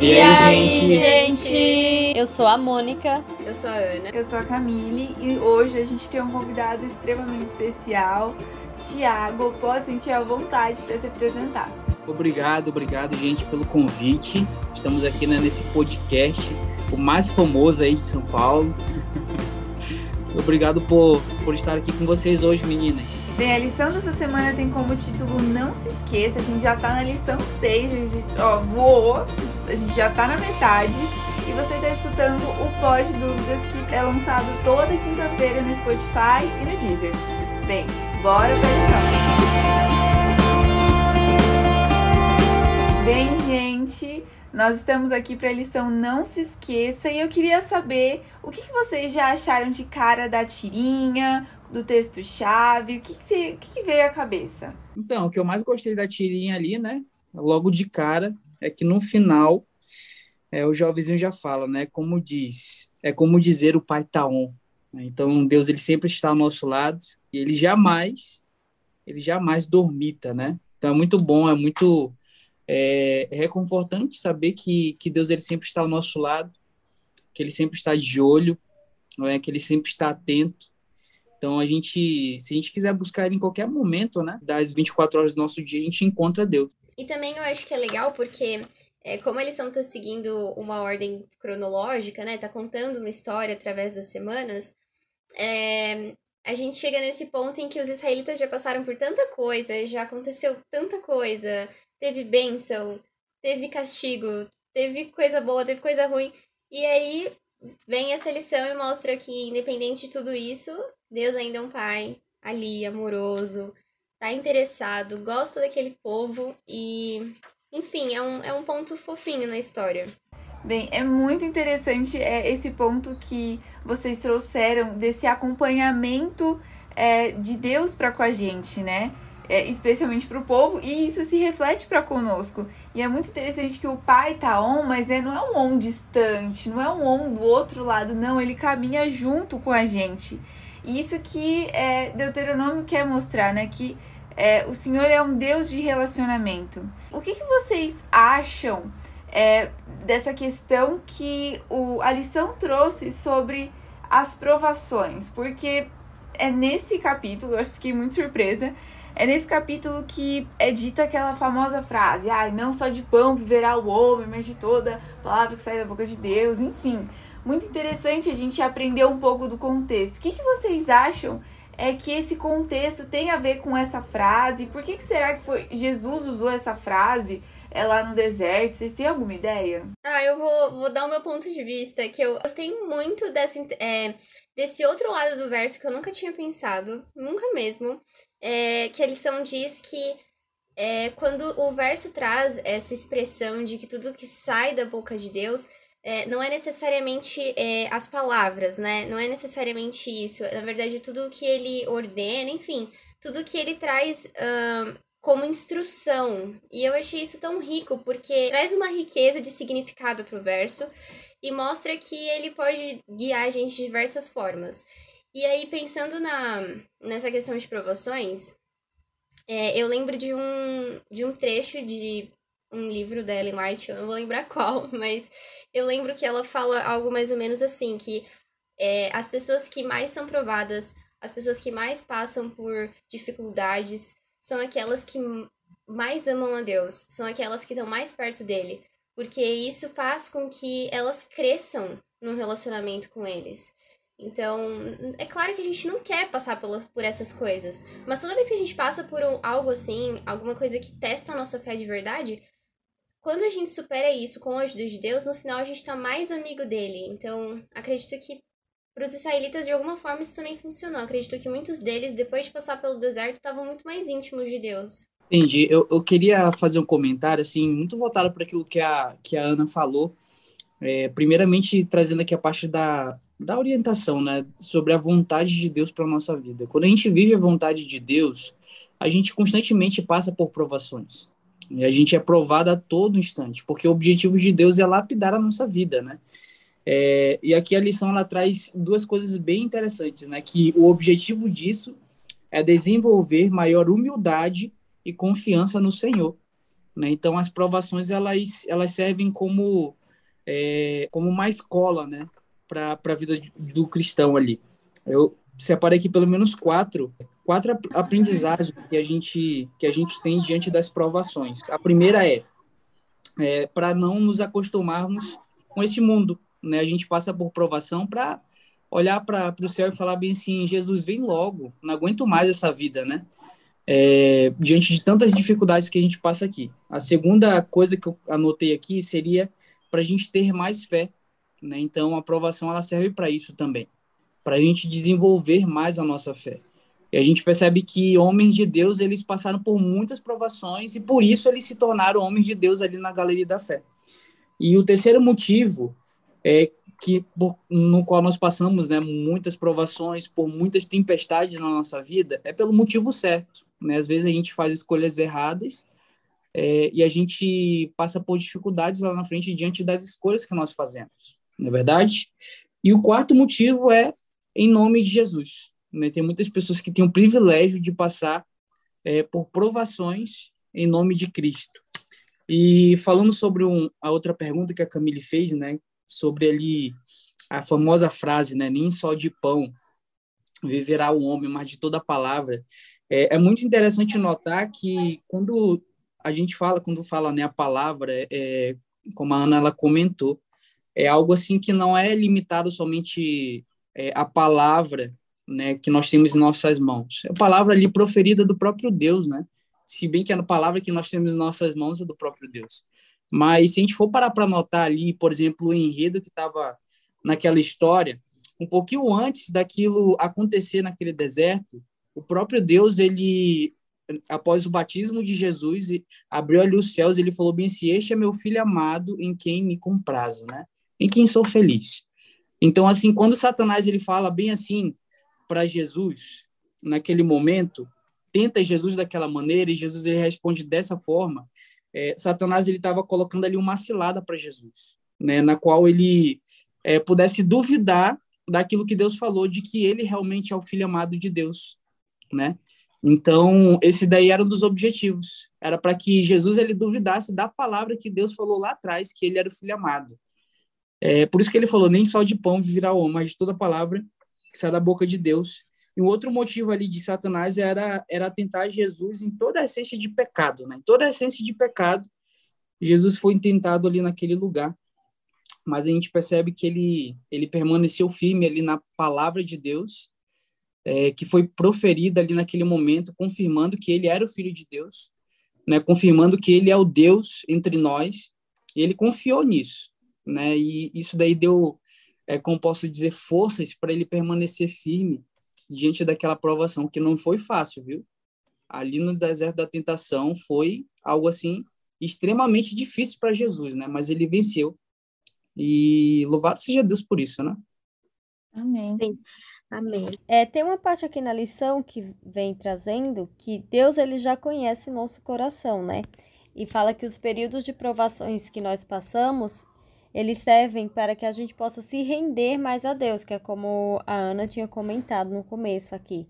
E, e aí, gente? gente? Eu sou a Mônica. Eu sou a Ana. Eu sou a Camille. E hoje a gente tem um convidado extremamente especial. Tiago, pode sentir a vontade para se apresentar. Obrigado, obrigado, gente, pelo convite. Estamos aqui né, nesse podcast, o mais famoso aí de São Paulo. obrigado por, por estar aqui com vocês hoje, meninas. Bem, a lição dessa semana tem como título Não se esqueça. A gente já tá na lição 6, a gente, ó, voou, a gente já tá na metade. E você está escutando o Pod Dúvidas, que é lançado toda quinta-feira no Spotify e no Deezer. Bem, bora pra lição. Bem, gente, nós estamos aqui para a lição Não Se Esqueça e eu queria saber o que, que vocês já acharam de cara da tirinha, do texto-chave, o, que, que, que, que veio à cabeça? Então, o que eu mais gostei da tirinha ali, né, logo de cara, é que no final é, o jovenzinho já fala, né? Como diz, é como dizer o Pai tá on. Então Deus ele sempre está ao nosso lado e ele jamais, ele jamais dormita, né? Então é muito bom, é muito é, reconfortante saber que, que Deus ele sempre está ao nosso lado, que ele sempre está de olho, não é? Que ele sempre está atento. Então a gente, se a gente quiser buscar em qualquer momento, né? Das 24 horas do nosso dia, a gente encontra Deus. E também eu acho que é legal porque é, como eles estão tá seguindo uma ordem cronológica, né? Tá contando uma história através das semanas. É, a gente chega nesse ponto em que os israelitas já passaram por tanta coisa, já aconteceu tanta coisa, teve bênção, teve castigo, teve coisa boa, teve coisa ruim. E aí vem essa lição e mostra que, independente de tudo isso, Deus ainda é um pai ali, amoroso, tá interessado, gosta daquele povo e enfim, é um, é um ponto fofinho na história. Bem, é muito interessante é, esse ponto que vocês trouxeram desse acompanhamento é, de Deus para com a gente, né? É, especialmente para o povo, e isso se reflete para conosco. E é muito interessante que o pai tá on, mas é, não é um on distante, não é um on do outro lado, não, ele caminha junto com a gente. E isso que é, Deuteronômio quer mostrar, né? Que é, o Senhor é um Deus de relacionamento. O que, que vocês acham é, dessa questão que o, a lição trouxe sobre as provações? Porque é nesse capítulo, eu fiquei muito surpresa, é nesse capítulo que é dita aquela famosa frase: ah, não só de pão viverá o homem, mas de toda palavra que sai da boca de Deus. Enfim, muito interessante a gente aprender um pouco do contexto. O que, que vocês acham é que esse contexto tem a ver com essa frase. Por que, que será que foi Jesus usou essa frase é, lá no deserto? Vocês têm alguma ideia? Ah, eu vou, vou dar o meu ponto de vista, que eu gostei muito desse, é, desse outro lado do verso que eu nunca tinha pensado, nunca mesmo, é, que a lição diz que é, quando o verso traz essa expressão de que tudo que sai da boca de Deus é, não é necessariamente é, as palavras, né? Não é necessariamente isso. Na verdade, tudo que ele ordena, enfim, tudo que ele traz uh, como instrução. E eu achei isso tão rico, porque traz uma riqueza de significado pro verso e mostra que ele pode guiar a gente de diversas formas. E aí, pensando na, nessa questão de provações, é, eu lembro de um, de um trecho de um livro da Ellen White, eu não vou lembrar qual, mas eu lembro que ela fala algo mais ou menos assim, que é, as pessoas que mais são provadas, as pessoas que mais passam por dificuldades, são aquelas que mais amam a Deus, são aquelas que estão mais perto dele, porque isso faz com que elas cresçam no relacionamento com eles. Então, é claro que a gente não quer passar por, essas coisas, mas toda vez que a gente passa por um, algo assim, alguma coisa que testa a nossa fé de verdade, quando a gente supera isso com a ajuda de Deus, no final a gente está mais amigo dele. Então, acredito que para os israelitas, de alguma forma, isso também funcionou. Acredito que muitos deles, depois de passar pelo deserto, estavam muito mais íntimos de Deus. Entendi. Eu, eu queria fazer um comentário, assim, muito voltado para aquilo que a, que a Ana falou. É, primeiramente, trazendo aqui a parte da, da orientação, né, sobre a vontade de Deus para nossa vida. Quando a gente vive a vontade de Deus, a gente constantemente passa por provações. E a gente é provado a todo instante, porque o objetivo de Deus é lapidar a nossa vida, né? É, e aqui a lição ela traz duas coisas bem interessantes, né? Que o objetivo disso é desenvolver maior humildade e confiança no Senhor. Né? Então, as provações elas, elas servem como, é, como uma escola né? para a vida do cristão ali. Eu separei aqui pelo menos quatro, quatro aprendizagens que a gente, que a gente tem diante das provações. A primeira é, é para não nos acostumarmos com este mundo. Né? A gente passa por provação para olhar para o céu e falar bem assim, Jesus, vem logo, não aguento mais essa vida, né? É, diante de tantas dificuldades que a gente passa aqui. A segunda coisa que eu anotei aqui seria para a gente ter mais fé, né? Então, a aprovação ela serve para isso também, para a gente desenvolver mais a nossa fé. E a gente percebe que homens de Deus, eles passaram por muitas provações e por isso eles se tornaram homens de Deus ali na galeria da fé. E o terceiro motivo é que no qual nós passamos, né, muitas provações, por muitas tempestades na nossa vida, é pelo motivo certo, né? Às vezes a gente faz escolhas erradas é, e a gente passa por dificuldades lá na frente diante das escolhas que nós fazemos, não é verdade? E o quarto motivo é em nome de Jesus. Né? Tem muitas pessoas que têm o privilégio de passar é, por provações em nome de Cristo. E falando sobre um, a outra pergunta que a Camille fez, né, sobre ali a famosa frase, né, nem só de pão viverá o homem, mas de toda palavra. É, é muito interessante notar que quando a gente fala, quando fala né, a palavra, é, como a Ana ela comentou, é algo assim que não é limitado somente é, a palavra né, que nós temos em nossas mãos. É a palavra ali proferida do próprio Deus, né? Se bem que a palavra que nós temos em nossas mãos é do próprio Deus. Mas se a gente for parar para notar ali, por exemplo, o enredo que estava naquela história, um pouquinho antes daquilo acontecer naquele deserto, o próprio Deus, ele, após o batismo de Jesus, abriu ali os céus e ele falou bem assim, este é meu filho amado em quem me comprazo, né? Em quem sou feliz. Então, assim, quando Satanás ele fala bem assim para Jesus, naquele momento, tenta Jesus daquela maneira e Jesus ele responde dessa forma, é, Satanás ele estava colocando ali uma cilada para Jesus, né, na qual ele é, pudesse duvidar daquilo que Deus falou, de que ele realmente é o filho amado de Deus, né? Então, esse daí era um dos objetivos. Era para que Jesus ele duvidasse da palavra que Deus falou lá atrás, que ele era o filho amado. É, por isso que ele falou, nem só de pão viverá o homem, mas de toda palavra que sai da boca de Deus. E o outro motivo ali de Satanás era, era tentar Jesus em toda a essência de pecado, né? Em toda a essência de pecado, Jesus foi tentado ali naquele lugar. Mas a gente percebe que ele, ele permaneceu firme ali na palavra de Deus, é, que foi proferida ali naquele momento, confirmando que ele era o Filho de Deus, né? confirmando que ele é o Deus entre nós, e ele confiou nisso. Né? E isso daí deu, é, como posso dizer, forças para ele permanecer firme diante daquela provação, que não foi fácil, viu? Ali no deserto da tentação foi algo assim extremamente difícil para Jesus, né? Mas ele venceu. E louvado seja Deus por isso, né? Amém. Sim. Amém. É, tem uma parte aqui na lição que vem trazendo que Deus ele já conhece nosso coração, né? E fala que os períodos de provações que nós passamos, eles servem para que a gente possa se render mais a Deus, que é como a Ana tinha comentado no começo aqui.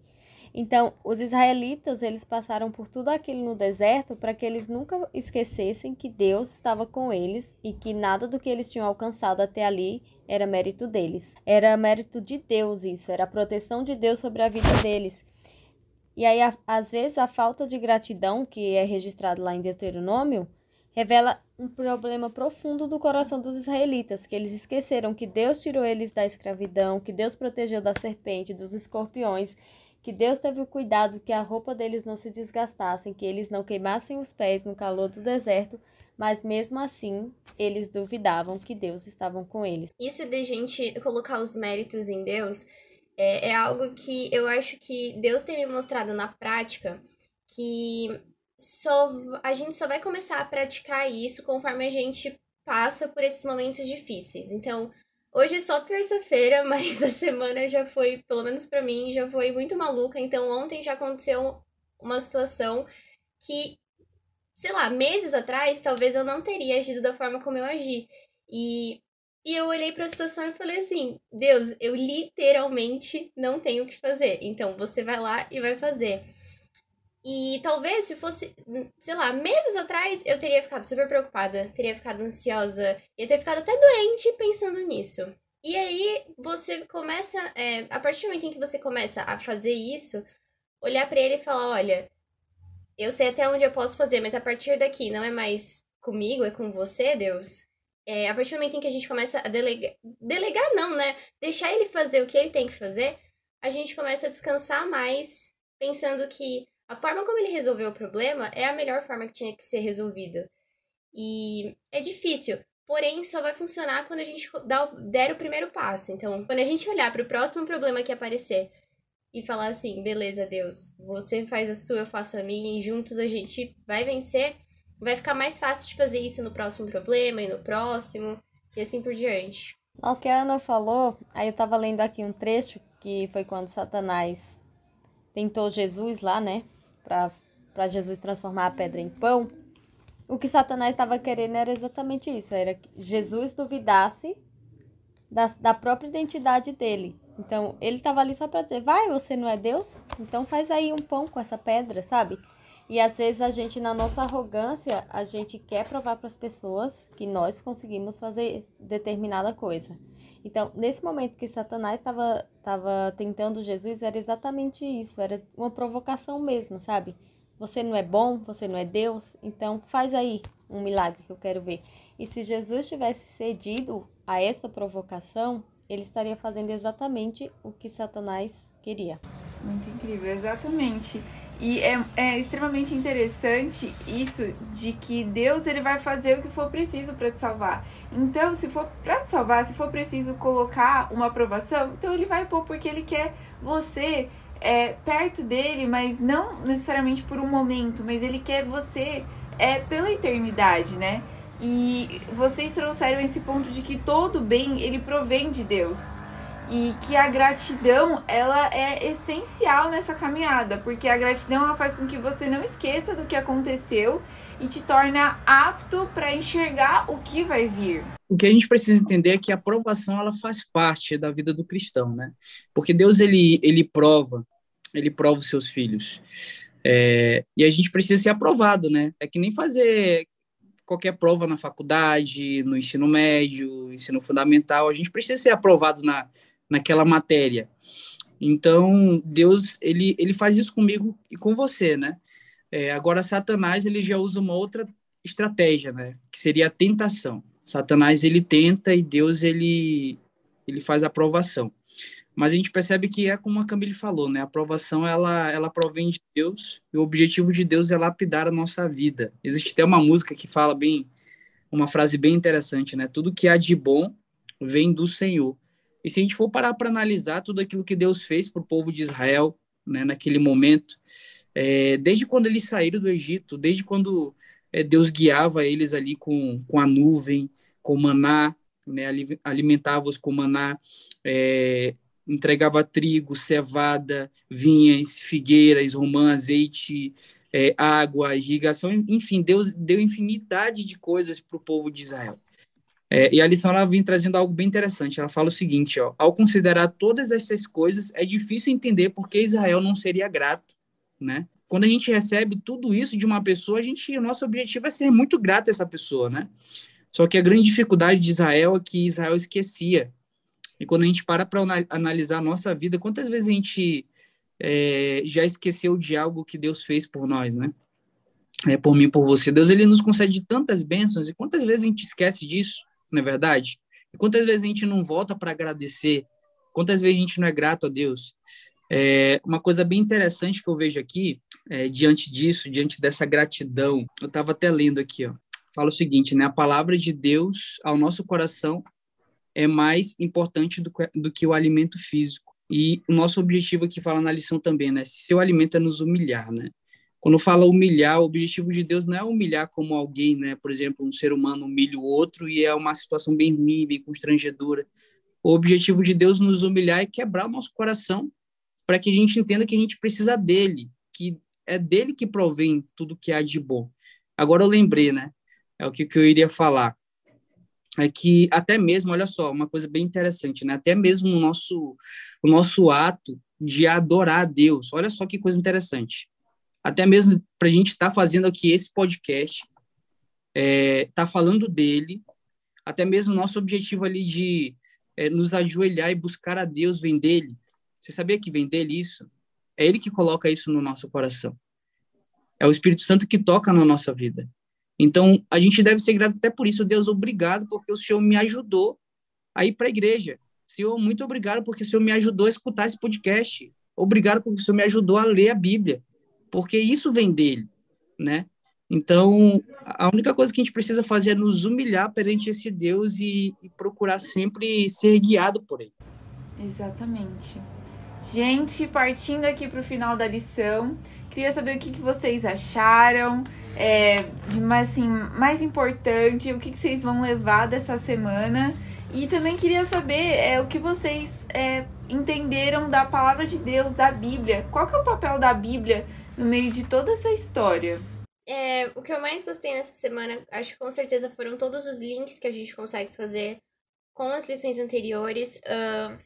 Então, os israelitas, eles passaram por tudo aquilo no deserto para que eles nunca esquecessem que Deus estava com eles e que nada do que eles tinham alcançado até ali era mérito deles. Era mérito de Deus isso, era a proteção de Deus sobre a vida deles. E aí, às vezes, a falta de gratidão, que é registrado lá em Deuteronômio, revela um problema profundo do coração dos israelitas, que eles esqueceram que Deus tirou eles da escravidão, que Deus protegeu da serpente, dos escorpiões, que Deus teve o cuidado que a roupa deles não se desgastassem, que eles não queimassem os pés no calor do deserto, mas mesmo assim eles duvidavam que Deus estava com eles. Isso de gente colocar os méritos em Deus é, é algo que eu acho que Deus tem me mostrado na prática que só a gente só vai começar a praticar isso conforme a gente passa por esses momentos difíceis. Então, hoje é só terça-feira, mas a semana já foi, pelo menos para mim, já foi muito maluca. Então, ontem já aconteceu uma situação que, sei lá, meses atrás, talvez eu não teria agido da forma como eu agi. E e eu olhei para a situação e falei assim: Deus, eu literalmente não tenho o que fazer. Então você vai lá e vai fazer. E talvez se fosse, sei lá, meses atrás, eu teria ficado super preocupada, teria ficado ansiosa, ia ter ficado até doente pensando nisso. E aí você começa, é, a partir do momento em que você começa a fazer isso, olhar para ele e falar: olha, eu sei até onde eu posso fazer, mas a partir daqui não é mais comigo, é com você, Deus. É, a partir do momento em que a gente começa a delegar, delegar não, né? Deixar ele fazer o que ele tem que fazer, a gente começa a descansar mais, pensando que a forma como ele resolveu o problema é a melhor forma que tinha que ser resolvida. E é difícil, porém só vai funcionar quando a gente der o primeiro passo. Então, quando a gente olhar para o próximo problema que aparecer e falar assim: beleza, Deus, você faz a sua, eu faço a minha, e juntos a gente vai vencer, vai ficar mais fácil de fazer isso no próximo problema e no próximo, e assim por diante. Nossa, que a Ana falou, aí eu tava lendo aqui um trecho que foi quando Satanás tentou Jesus lá, né? Para Jesus transformar a pedra em pão, o que Satanás estava querendo era exatamente isso: era que Jesus duvidasse da, da própria identidade dele. Então, ele estava ali só para dizer: vai, você não é Deus? Então faz aí um pão com essa pedra, sabe? E às vezes a gente, na nossa arrogância, a gente quer provar para as pessoas que nós conseguimos fazer determinada coisa. Então, nesse momento que Satanás estava tava tentando Jesus, era exatamente isso, era uma provocação mesmo, sabe? Você não é bom, você não é Deus, então faz aí um milagre que eu quero ver. E se Jesus tivesse cedido a essa provocação, ele estaria fazendo exatamente o que Satanás queria. Muito incrível, exatamente. E é, é extremamente interessante isso de que Deus ele vai fazer o que for preciso para te salvar. Então, se for para te salvar, se for preciso colocar uma aprovação, então ele vai pôr porque ele quer você é, perto dele, mas não necessariamente por um momento, mas ele quer você é, pela eternidade, né? E vocês trouxeram esse ponto de que todo bem ele provém de Deus e que a gratidão ela é essencial nessa caminhada, porque a gratidão ela faz com que você não esqueça do que aconteceu e te torna apto para enxergar o que vai vir. O que a gente precisa entender é que a aprovação ela faz parte da vida do cristão, né? Porque Deus ele ele prova, ele prova os seus filhos. É, e a gente precisa ser aprovado, né? É que nem fazer qualquer prova na faculdade, no ensino médio, ensino fundamental, a gente precisa ser aprovado na, naquela matéria. Então, Deus, ele, ele faz isso comigo e com você, né? É, agora, Satanás, ele já usa uma outra estratégia, né? Que seria a tentação. Satanás, ele tenta e Deus, ele, ele faz a aprovação. Mas a gente percebe que é como a Camille falou, né? A aprovação, ela, ela provém de Deus e o objetivo de Deus é lapidar a nossa vida. Existe até uma música que fala bem, uma frase bem interessante, né? Tudo que há de bom vem do Senhor. E se a gente for parar para analisar tudo aquilo que Deus fez para o povo de Israel, né, naquele momento, é, desde quando eles saíram do Egito, desde quando é, Deus guiava eles ali com, com a nuvem, com maná, né, alimentava-os com maná, é, entregava trigo, cevada, vinhas, figueiras, romã, azeite, é, água, irrigação, enfim, Deus deu infinidade de coisas para o povo de Israel. É, e a lição ela vem trazendo algo bem interessante. Ela fala o seguinte: ó, ao considerar todas essas coisas, é difícil entender por que Israel não seria grato, né? Quando a gente recebe tudo isso de uma pessoa, a gente, o nosso objetivo é ser muito grato a essa pessoa, né? Só que a grande dificuldade de Israel é que Israel esquecia. E quando a gente para para analisar a nossa vida, quantas vezes a gente é, já esqueceu de algo que Deus fez por nós, né? É, por mim, por você. Deus ele nos concede tantas bênçãos e quantas vezes a gente esquece disso? Não é verdade? E quantas vezes a gente não volta para agradecer? Quantas vezes a gente não é grato a Deus? É, uma coisa bem interessante que eu vejo aqui, é, diante disso, diante dessa gratidão, eu estava até lendo aqui, ó, fala o seguinte, né? A palavra de Deus ao nosso coração é mais importante do, do que o alimento físico. E o nosso objetivo aqui fala na lição também, né? Se seu alimento é nos humilhar, né? Quando fala humilhar, o objetivo de Deus não é humilhar como alguém, né? Por exemplo, um ser humano humilha o outro e é uma situação bem ruim, bem constrangedora. O objetivo de Deus nos humilhar é quebrar o nosso coração para que a gente entenda que a gente precisa dele, que é dele que provém tudo que há de bom. Agora eu lembrei, né? É o que, que eu iria falar. É que até mesmo, olha só, uma coisa bem interessante, né? Até mesmo o nosso, o nosso ato de adorar a Deus, olha só que coisa interessante até mesmo para a gente estar tá fazendo aqui esse podcast, é, tá falando dele, até mesmo nosso objetivo ali de é, nos ajoelhar e buscar a Deus vem dele. Você sabia que vem dele isso? É ele que coloca isso no nosso coração. É o Espírito Santo que toca na nossa vida. Então, a gente deve ser grato até por isso. Deus, obrigado, porque o Senhor me ajudou a ir para a igreja. Senhor, muito obrigado, porque o Senhor me ajudou a escutar esse podcast. Obrigado, porque o Senhor me ajudou a ler a Bíblia. Porque isso vem dele, né? Então, a única coisa que a gente precisa fazer é nos humilhar perante esse Deus e, e procurar sempre ser guiado por ele. Exatamente. Gente, partindo aqui para o final da lição, queria saber o que, que vocês acharam, é, de mais, assim, mais importante, o que, que vocês vão levar dessa semana. E também queria saber é, o que vocês é, entenderam da palavra de Deus, da Bíblia. Qual que é o papel da Bíblia no meio de toda essa história? É, o que eu mais gostei nessa semana, acho que com certeza foram todos os links que a gente consegue fazer com as lições anteriores. Uh,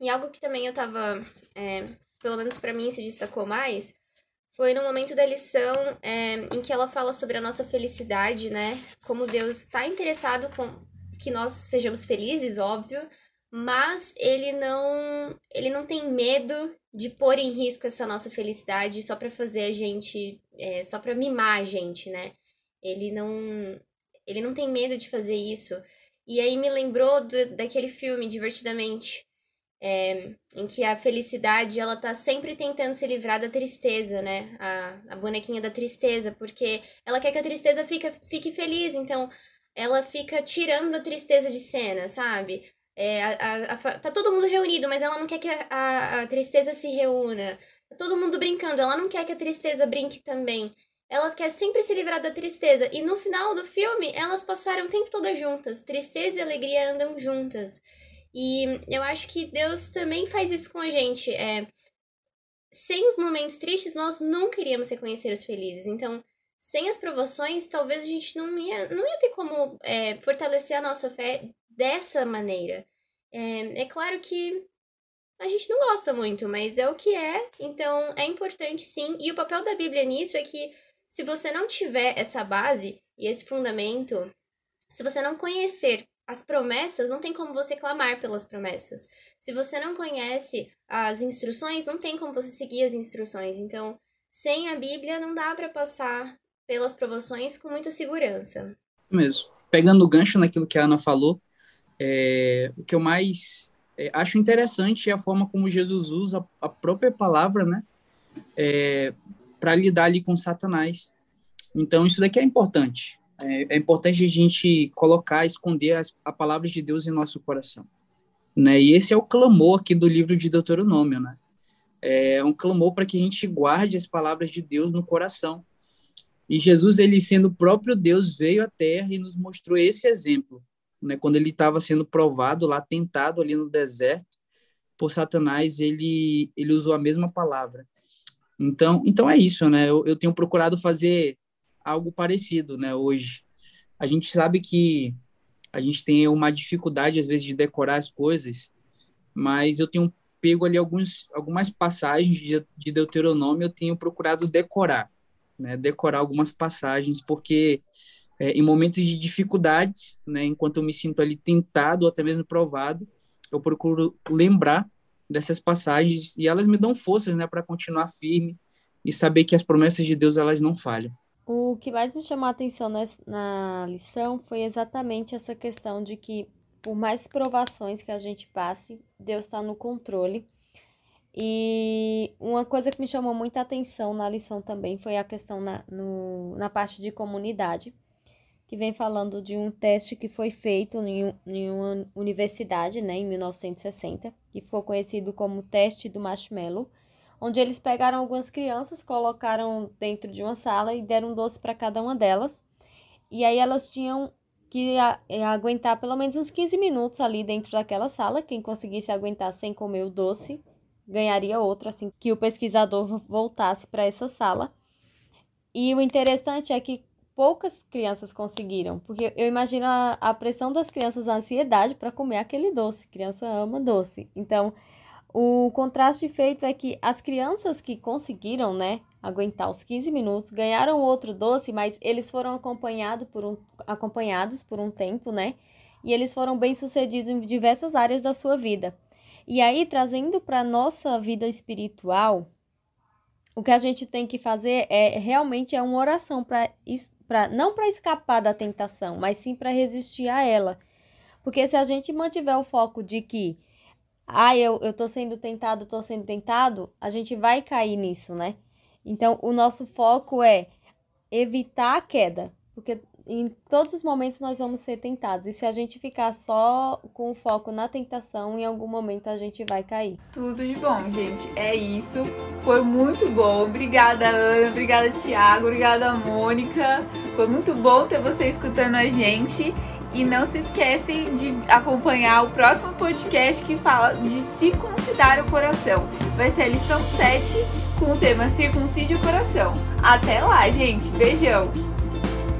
e algo que também eu tava, é, pelo menos para mim, se destacou mais, foi no momento da lição é, em que ela fala sobre a nossa felicidade, né? Como Deus está interessado com que nós sejamos felizes, óbvio, mas ele não ele não tem medo de pôr em risco essa nossa felicidade só para fazer a gente é, só para mimar a gente né? Ele não ele não tem medo de fazer isso. E aí me lembrou do, daquele filme divertidamente é, em que a felicidade ela tá sempre tentando se livrar da tristeza né? A, a bonequinha da tristeza porque ela quer que a tristeza fique, fique feliz então ela fica tirando a tristeza de cena sabe é, a, a, a, tá todo mundo reunido, mas ela não quer que a, tristeza se reúna. Tá todo mundo brincando, ela não quer que a tristeza brinque também. Ela quer sempre se livrar da tristeza. E no final do filme, elas passaram o tempo todo juntas. Tristeza e alegria andam juntas. E eu acho que Deus também faz isso com a gente. É, sem os momentos tristes, nós nunca iríamos reconhecer os felizes. Então, sem as provações, talvez a gente não ia, não ia ter como é, fortalecer a nossa fé dessa maneira. É, é claro que a gente não gosta muito, mas é o que é, então é importante sim. E o papel da Bíblia nisso é que se você não tiver essa base e esse fundamento, se você não conhecer as promessas, não tem como você clamar pelas promessas. Se você não conhece as instruções, não tem como você seguir as instruções. Então, sem a Bíblia, não dá para passar pelas provações com muita segurança. Mesmo. Pegando o gancho naquilo que a Ana falou, é, o que eu mais é, acho interessante é a forma como Jesus usa a própria palavra, né, é, para lidar ali com Satanás. Então, isso daqui é importante. É, é importante a gente colocar, esconder as, a palavra de Deus em nosso coração. Né? E esse é o clamor aqui do livro de Deuteronômio, né? É um clamor para que a gente guarde as palavras de Deus no coração. E Jesus, ele sendo o próprio Deus, veio à terra e nos mostrou esse exemplo né, quando ele estava sendo provado lá, tentado ali no deserto por Satanás, ele, ele usou a mesma palavra. Então, então é isso, né? Eu, eu tenho procurado fazer algo parecido, né? Hoje, a gente sabe que a gente tem uma dificuldade às vezes de decorar as coisas, mas eu tenho pego ali alguns, algumas passagens de, de Deuteronômio, eu tenho procurado decorar, né? Decorar algumas passagens, porque é, em momentos de dificuldades, né, enquanto eu me sinto ali tentado ou até mesmo provado, eu procuro lembrar dessas passagens e elas me dão forças, né, para continuar firme e saber que as promessas de Deus elas não falham. O que mais me chamou a atenção na lição foi exatamente essa questão de que por mais provações que a gente passe, Deus está no controle. E uma coisa que me chamou muita atenção na lição também foi a questão na, no, na parte de comunidade que vem falando de um teste que foi feito em, em uma universidade, né, em 1960, que ficou conhecido como teste do marshmallow, onde eles pegaram algumas crianças, colocaram dentro de uma sala e deram um doce para cada uma delas. E aí elas tinham que a, aguentar pelo menos uns 15 minutos ali dentro daquela sala. Quem conseguisse aguentar sem comer o doce ganharia outro, assim que o pesquisador voltasse para essa sala. E o interessante é que poucas crianças conseguiram, porque eu imagino a, a pressão das crianças, a ansiedade para comer aquele doce. Criança ama doce. Então, o contraste feito é que as crianças que conseguiram, né, aguentar os 15 minutos, ganharam outro doce, mas eles foram acompanhado por um, acompanhados por um tempo, né? E eles foram bem-sucedidos em diversas áreas da sua vida. E aí, trazendo para nossa vida espiritual, o que a gente tem que fazer é realmente é uma oração para não para escapar da tentação, mas sim para resistir a ela. Porque se a gente mantiver o foco de que ah, eu, eu tô sendo tentado, tô sendo tentado, a gente vai cair nisso, né? Então, o nosso foco é evitar a queda, porque em todos os momentos nós vamos ser tentados. E se a gente ficar só com foco na tentação, em algum momento a gente vai cair. Tudo de bom, gente. É isso. Foi muito bom. Obrigada, Ana. Obrigada, Thiago. Obrigada, Mônica. Foi muito bom ter você escutando a gente. E não se esquece de acompanhar o próximo podcast que fala de circuncidar o coração. Vai ser a lição 7 com o tema Circuncídio o Coração. Até lá, gente. Beijão.